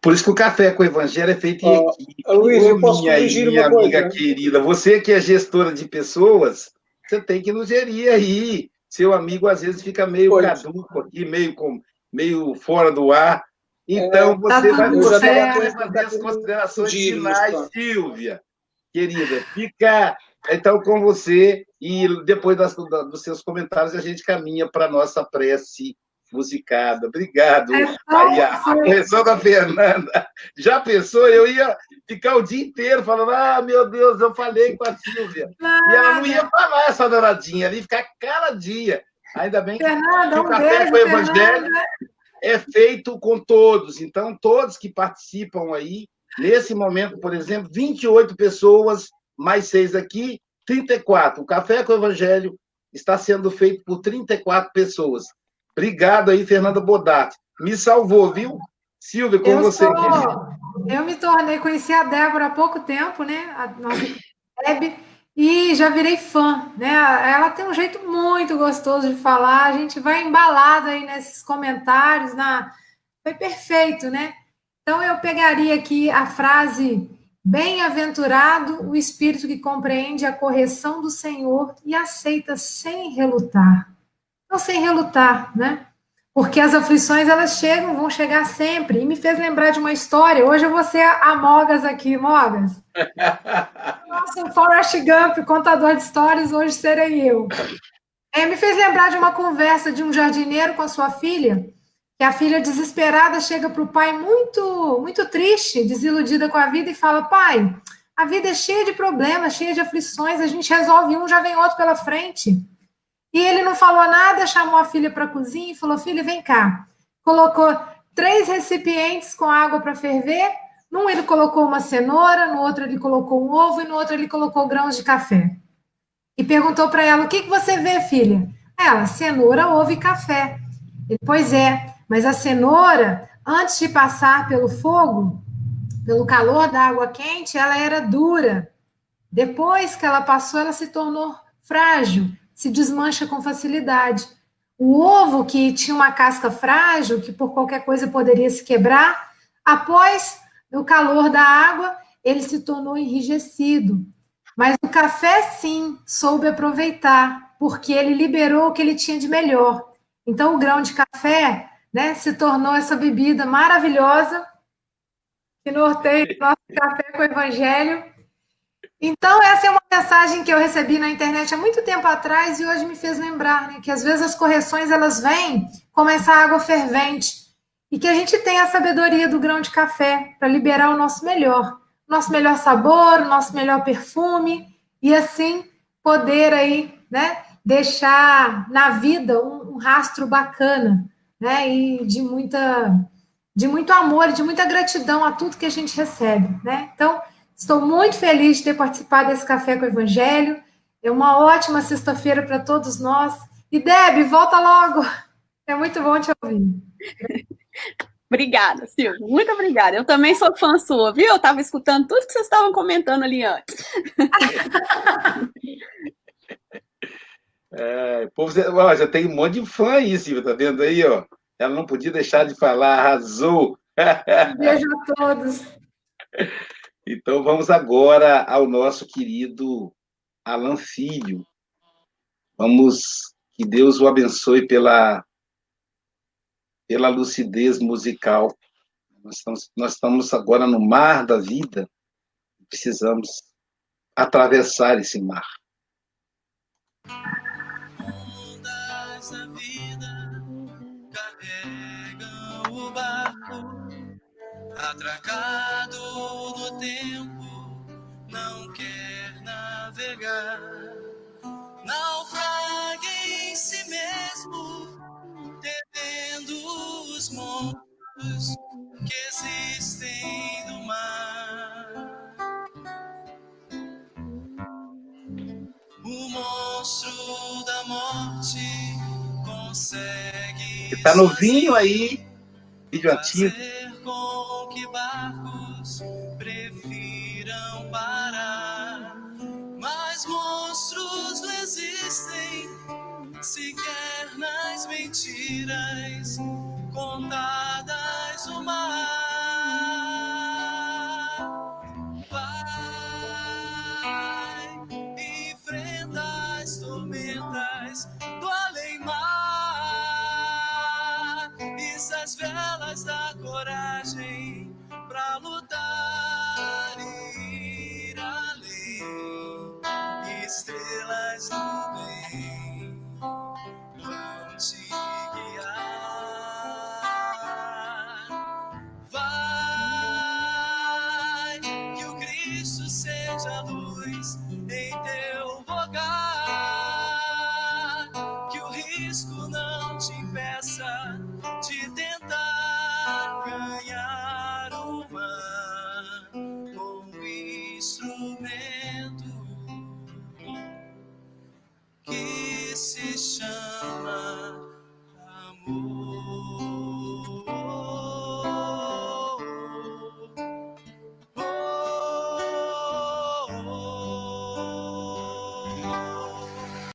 Por isso que o café com o Evangelho é feito em equipe. Luiz, eu posso minha, corrigir minha uma amiga coisa? querida, você que é gestora de pessoas, você tem que nos gerir aí seu amigo às vezes fica meio Pois. caduco aqui, meio, com, meio fora do ar. Então, É, você tá vai, vai fazer as considerações Dias, finais, tá. Silvia. Querida, fica então com você e depois das, da- dos seus comentários a gente caminha para a nossa prece musicada. Obrigado. É Aí, a, a correção da Fernanda. Já pensou? Eu ia ficar o dia inteiro falando: ah, meu Deus, eu falei com a Silvia. E ela não ia falar essa danadinha ali, ficar cada dia. Ainda bem que Fernanda, que um o café beijo, com o Evangelho Fernanda. é feito com todos. Então, todos que participam aí, nesse momento, por exemplo, 28 pessoas, mais seis aqui, 34. O Café com o Evangelho está sendo feito por 34 pessoas. Obrigado aí, Fernanda Bodatti. Me salvou, viu? Silvia, com Eu você, sou-. Eu me tornei, conheci a Débora há pouco tempo, né? A nossa Deb, e já virei fã, né? Ela tem um jeito muito gostoso de falar, a gente vai embalado aí nesses comentários, na... foi perfeito, né? Então eu pegaria aqui a frase Bem-aventurado o espírito que compreende a correção do Senhor e aceita sem relutar. Então, sem relutar, né? Porque as aflições elas chegam, vão chegar sempre. E me fez lembrar de uma história. Hoje eu vou ser a Mogas aqui, Mogas. Nossa, o Forrest Gump, contador de histórias, hoje serei eu. É, me fez lembrar de uma conversa de um jardineiro com a sua filha, que a filha desesperada chega para o pai muito, muito triste, desiludida com a vida e fala: Pai, a vida é cheia de problemas, cheia de aflições, a gente resolve um, já vem outro pela frente. E ele não falou nada, chamou a filha para a cozinha e falou: Filha, vem cá. Colocou três recipientes com água para ferver. Num ele colocou uma cenoura, no outro ele colocou um ovo e no outro ele colocou grãos de café. E perguntou para ela: O que, que você vê, filha? Ela: Cenoura, ovo e café. Ele, pois é, mas a cenoura, antes de passar pelo fogo, pelo calor da água quente, ela era dura. Depois que ela passou, ela se tornou frágil, se desmancha com facilidade. O ovo, que tinha uma casca frágil, que por qualquer coisa poderia se quebrar, após o calor da água, ele se tornou enrijecido. Mas o café, sim, soube aproveitar, porque ele liberou o que ele tinha de melhor. Então, o grão de café né, se tornou essa bebida maravilhosa que norteia o nosso café com o evangelho. Então, essa é uma mensagem que eu recebi na internet há muito tempo atrás e hoje me fez lembrar né, que às vezes as correções elas vêm como essa água fervente e que a gente tem a sabedoria do grão de café para liberar o nosso melhor, nosso melhor sabor, nosso melhor perfume e assim poder aí, né, deixar na vida um, um rastro bacana, né, e de muita de muito amor, de muita gratidão a tudo que a gente recebe, né? Então, Estou muito feliz de ter participado desse Café com o Evangelho. É uma ótima sexta-feira para todos nós. E Deb, volta logo. É muito bom te ouvir. Obrigada, Silvia. Muito obrigada. Eu também sou fã sua, viu? Eu estava escutando tudo que vocês estavam comentando ali antes. É, povo, ó, já tem um monte de fã aí, Silvia, tá vendo aí, ó? Ela não podia deixar de falar, arrasou. Beijo a todos. Então vamos agora ao nosso querido Alan Filho. Vamos que Deus o abençoe pela pela lucidez musical. Nós estamos, nós estamos agora no mar da vida. Precisamos atravessar esse mar. Atracado no tempo, não quer navegar. Naufraga em si mesmo, devendo os monstros que existem no mar. O monstro da morte consegue. Está novinho aí, vídeo antigo.